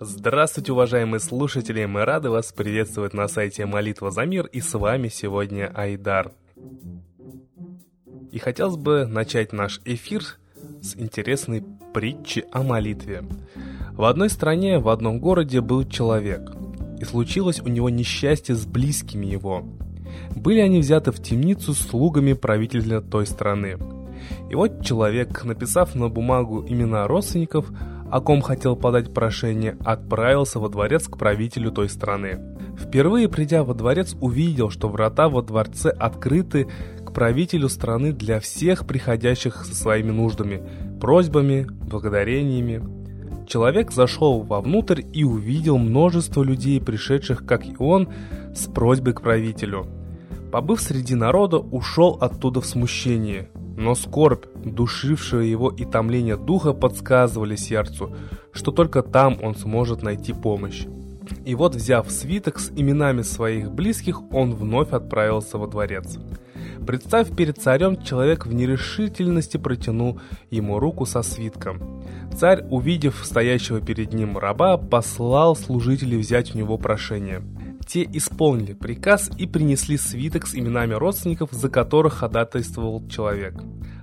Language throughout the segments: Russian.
Здравствуйте, уважаемые слушатели! Мы рады вас приветствовать на сайте Молитва за мир, и с вами сегодня Айдар. И хотелось бы начать наш эфир с интересной притчи о молитве. В одной стране, в одном городе был человек, и случилось у него несчастье с близкими его. Были они взяты в темницу слугами правителя той страны. И вот человек, написав на бумагу имена родственников, о ком хотел подать прошение, отправился во дворец к правителю той страны. Впервые придя во дворец, увидел, что врата во дворце открыты к правителю страны для всех приходящих со своими нуждами, просьбами, благодарениями. Человек зашел вовнутрь и увидел множество людей, пришедших, как и он, с просьбой к правителю. Побыв среди народа, ушел оттуда в смущении, но скорбь, душившая его и томление духа подсказывали сердцу, что только там он сможет найти помощь. И вот, взяв свиток с именами своих близких, он вновь отправился во дворец. Представь перед царем, человек в нерешительности протянул ему руку со свитком. Царь, увидев стоящего перед ним раба, послал служителей взять у него прошение – те исполнили приказ и принесли свиток с именами родственников, за которых ходатайствовал человек.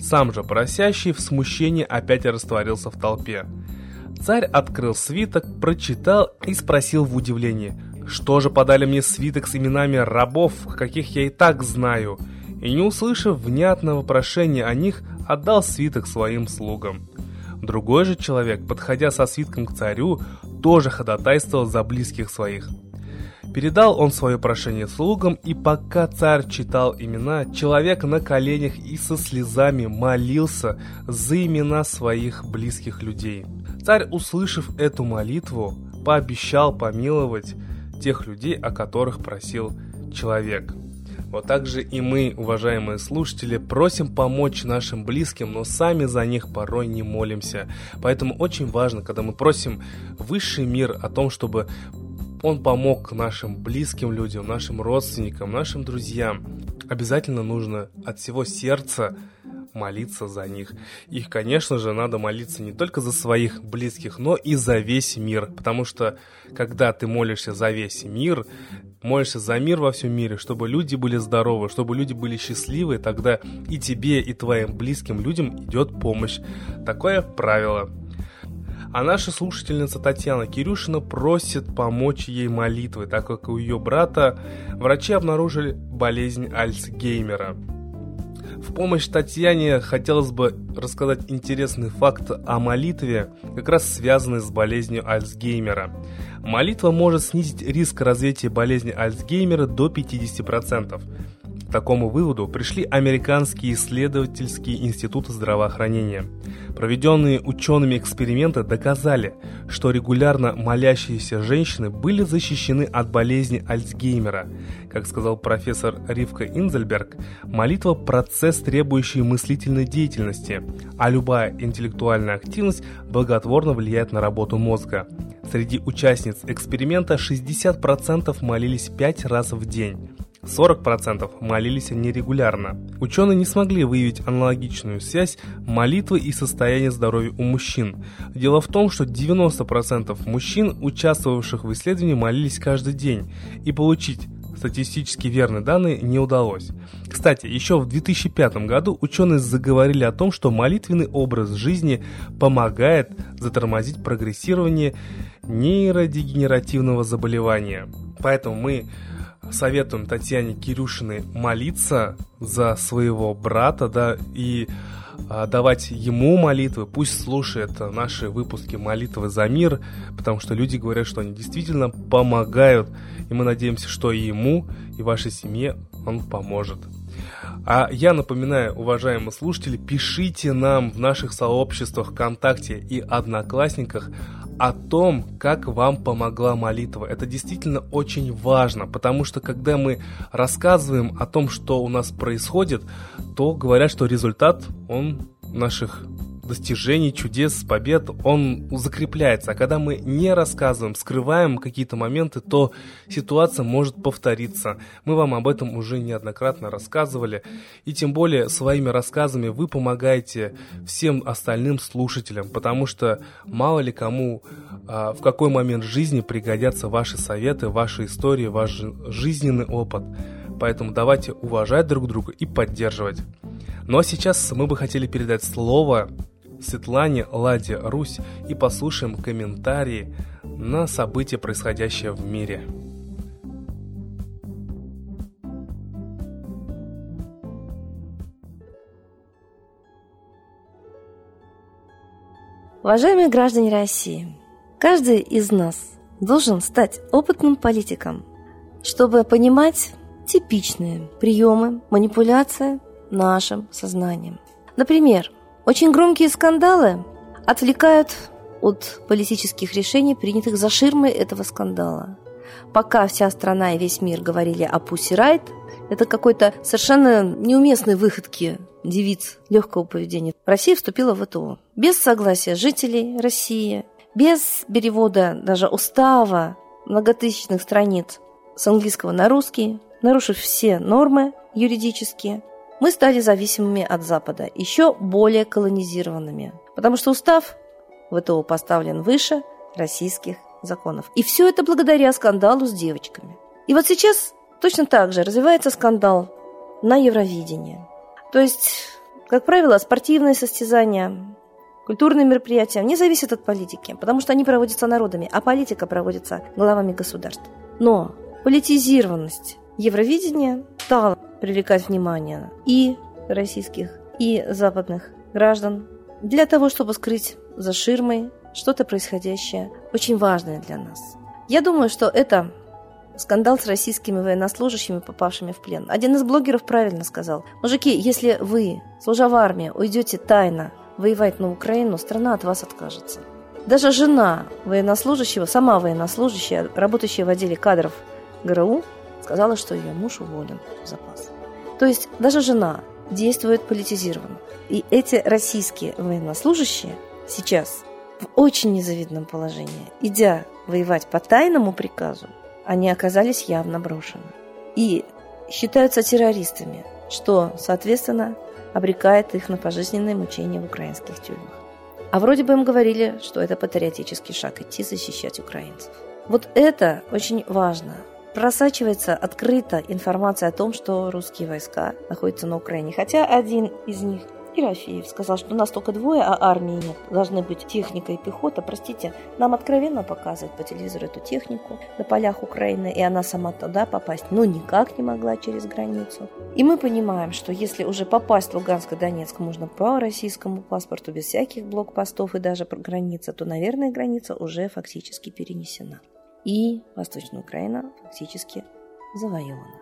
Сам же просящий в смущении опять растворился в толпе. Царь открыл свиток, прочитал и спросил в удивлении, «Что же подали мне свиток с именами рабов, каких я и так знаю?» И не услышав внятного прошения о них, отдал свиток своим слугам. Другой же человек, подходя со свитком к царю, тоже ходатайствовал за близких своих – Передал он свое прошение слугам, и пока царь читал имена, человек на коленях и со слезами молился за имена своих близких людей. Царь, услышав эту молитву, пообещал помиловать тех людей, о которых просил человек. Вот так же и мы, уважаемые слушатели, просим помочь нашим близким, но сами за них порой не молимся. Поэтому очень важно, когда мы просим высший мир о том, чтобы он помог нашим близким людям, нашим родственникам, нашим друзьям. Обязательно нужно от всего сердца молиться за них. И, конечно же, надо молиться не только за своих близких, но и за весь мир. Потому что, когда ты молишься за весь мир, молишься за мир во всем мире, чтобы люди были здоровы, чтобы люди были счастливы, тогда и тебе, и твоим близким людям идет помощь. Такое правило. А наша слушательница Татьяна Кирюшина просит помочь ей молитвой, так как у ее брата врачи обнаружили болезнь Альцгеймера. В помощь Татьяне хотелось бы рассказать интересный факт о молитве, как раз связанный с болезнью Альцгеймера. Молитва может снизить риск развития болезни Альцгеймера до 50%. К такому выводу пришли американские исследовательские институты здравоохранения. Проведенные учеными эксперименты доказали, что регулярно молящиеся женщины были защищены от болезни Альцгеймера. Как сказал профессор Ривка Инзельберг, молитва – процесс, требующий мыслительной деятельности, а любая интеллектуальная активность благотворно влияет на работу мозга. Среди участниц эксперимента 60% молились 5 раз в день. 40% молились нерегулярно. Ученые не смогли выявить аналогичную связь молитвы и состояния здоровья у мужчин. Дело в том, что 90% мужчин, участвовавших в исследовании, молились каждый день, и получить статистически верные данные не удалось. Кстати, еще в 2005 году ученые заговорили о том, что молитвенный образ жизни помогает затормозить прогрессирование нейродегенеративного заболевания. Поэтому мы советуем Татьяне Кирюшиной молиться за своего брата, да, и а, давать ему молитвы, пусть слушает наши выпуски молитвы за мир, потому что люди говорят, что они действительно помогают, и мы надеемся, что и ему, и вашей семье он поможет. А я напоминаю, уважаемые слушатели, пишите нам в наших сообществах ВКонтакте и Одноклассниках о том, как вам помогла молитва. Это действительно очень важно, потому что когда мы рассказываем о том, что у нас происходит, то говорят, что результат, он наших достижений, чудес, побед, он закрепляется. А когда мы не рассказываем, скрываем какие-то моменты, то ситуация может повториться. Мы вам об этом уже неоднократно рассказывали. И тем более своими рассказами вы помогаете всем остальным слушателям, потому что мало ли кому а, в какой момент жизни пригодятся ваши советы, ваши истории, ваш жизненный опыт. Поэтому давайте уважать друг друга и поддерживать. Ну а сейчас мы бы хотели передать слово Светлане Ладе Русь и послушаем комментарии на события, происходящие в мире. Уважаемые граждане России, каждый из нас должен стать опытным политиком, чтобы понимать типичные приемы манипуляции нашим сознанием. Например, очень громкие скандалы отвлекают от политических решений, принятых за ширмой этого скандала. Пока вся страна и весь мир говорили о Пусси Райт, это какой-то совершенно неуместной выходки девиц легкого поведения. Россия вступила в ВТО. Без согласия жителей России, без перевода даже устава многотысячных страниц с английского на русский, нарушив все нормы юридические, мы стали зависимыми от Запада, еще более колонизированными. Потому что устав ВТО поставлен выше российских законов. И все это благодаря скандалу с девочками. И вот сейчас точно так же развивается скандал на Евровидении. То есть, как правило, спортивные состязания, культурные мероприятия не зависят от политики, потому что они проводятся народами, а политика проводится главами государств. Но политизированность Евровидения стала привлекать внимание и российских, и западных граждан для того, чтобы скрыть за ширмой что-то происходящее очень важное для нас. Я думаю, что это скандал с российскими военнослужащими, попавшими в плен. Один из блогеров правильно сказал. Мужики, если вы, служа в армии, уйдете тайно воевать на Украину, страна от вас откажется. Даже жена военнослужащего, сама военнослужащая, работающая в отделе кадров ГРУ, сказала, что ее муж уволен в запас. То есть даже жена действует политизированно. И эти российские военнослужащие сейчас в очень незавидном положении. Идя воевать по тайному приказу, они оказались явно брошены. И считаются террористами, что, соответственно, обрекает их на пожизненное мучение в украинских тюрьмах. А вроде бы им говорили, что это патриотический шаг идти защищать украинцев. Вот это очень важно просачивается открыто информация о том, что русские войска находятся на Украине. Хотя один из них, Ерофеев, сказал, что у нас только двое, а армии нет. Должны быть техника и пехота. Простите, нам откровенно показывают по телевизору эту технику на полях Украины, и она сама туда попасть, ну, никак не могла через границу. И мы понимаем, что если уже попасть в Луганск и Донецк можно по российскому паспорту, без всяких блокпостов и даже границы, то, наверное, граница уже фактически перенесена и Восточная Украина фактически завоевана.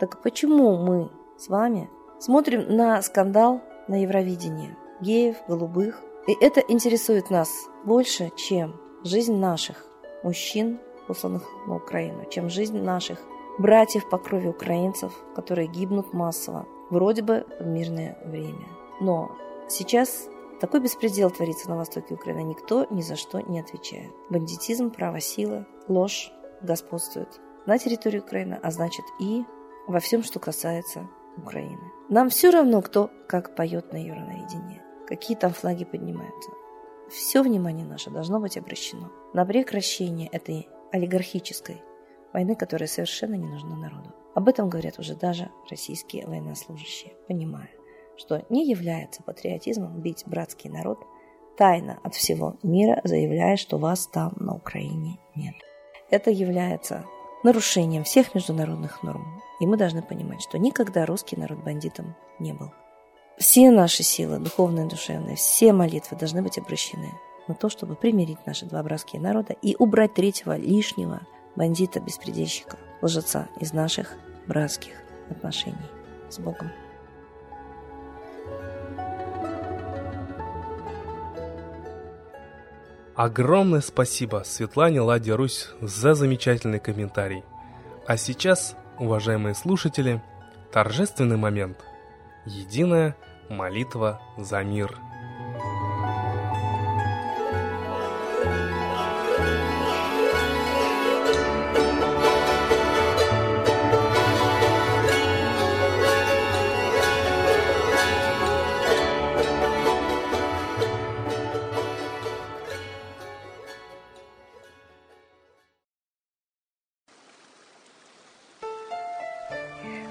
Так почему мы с вами смотрим на скандал на Евровидении геев, голубых? И это интересует нас больше, чем жизнь наших мужчин, посланных на Украину, чем жизнь наших братьев по крови украинцев, которые гибнут массово, вроде бы в мирное время. Но сейчас такой беспредел творится на востоке Украины, никто ни за что не отвечает. Бандитизм, право силы, ложь господствует на территории Украины, а значит и во всем, что касается Украины. Нам все равно, кто как поет на Евровидении, какие там флаги поднимаются. Все внимание наше должно быть обращено на прекращение этой олигархической войны, которая совершенно не нужна народу. Об этом говорят уже даже российские военнослужащие, понимая, что не является патриотизмом бить братский народ, тайно от всего мира заявляя, что вас там на Украине нет. Это является нарушением всех международных норм. И мы должны понимать, что никогда русский народ бандитом не был. Все наши силы, духовные и душевные, все молитвы должны быть обращены на то, чтобы примирить наши два братские народа и убрать третьего лишнего бандита-беспредельщика, лжеца из наших братских отношений с Богом. Огромное спасибо Светлане Ладе Русь за замечательный комментарий. А сейчас, уважаемые слушатели, торжественный момент. Единая молитва за мир –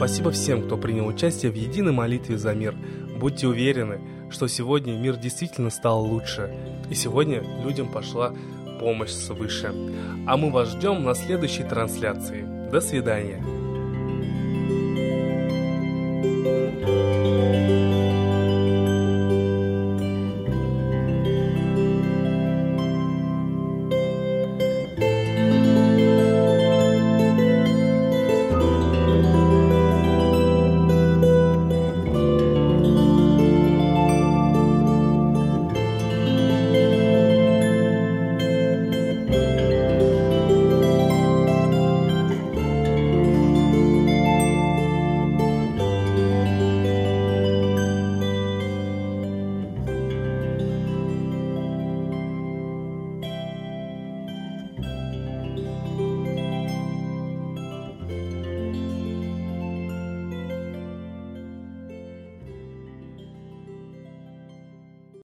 Спасибо всем, кто принял участие в единой молитве за мир. Будьте уверены, что сегодня мир действительно стал лучше, и сегодня людям пошла помощь свыше. А мы вас ждем на следующей трансляции. До свидания.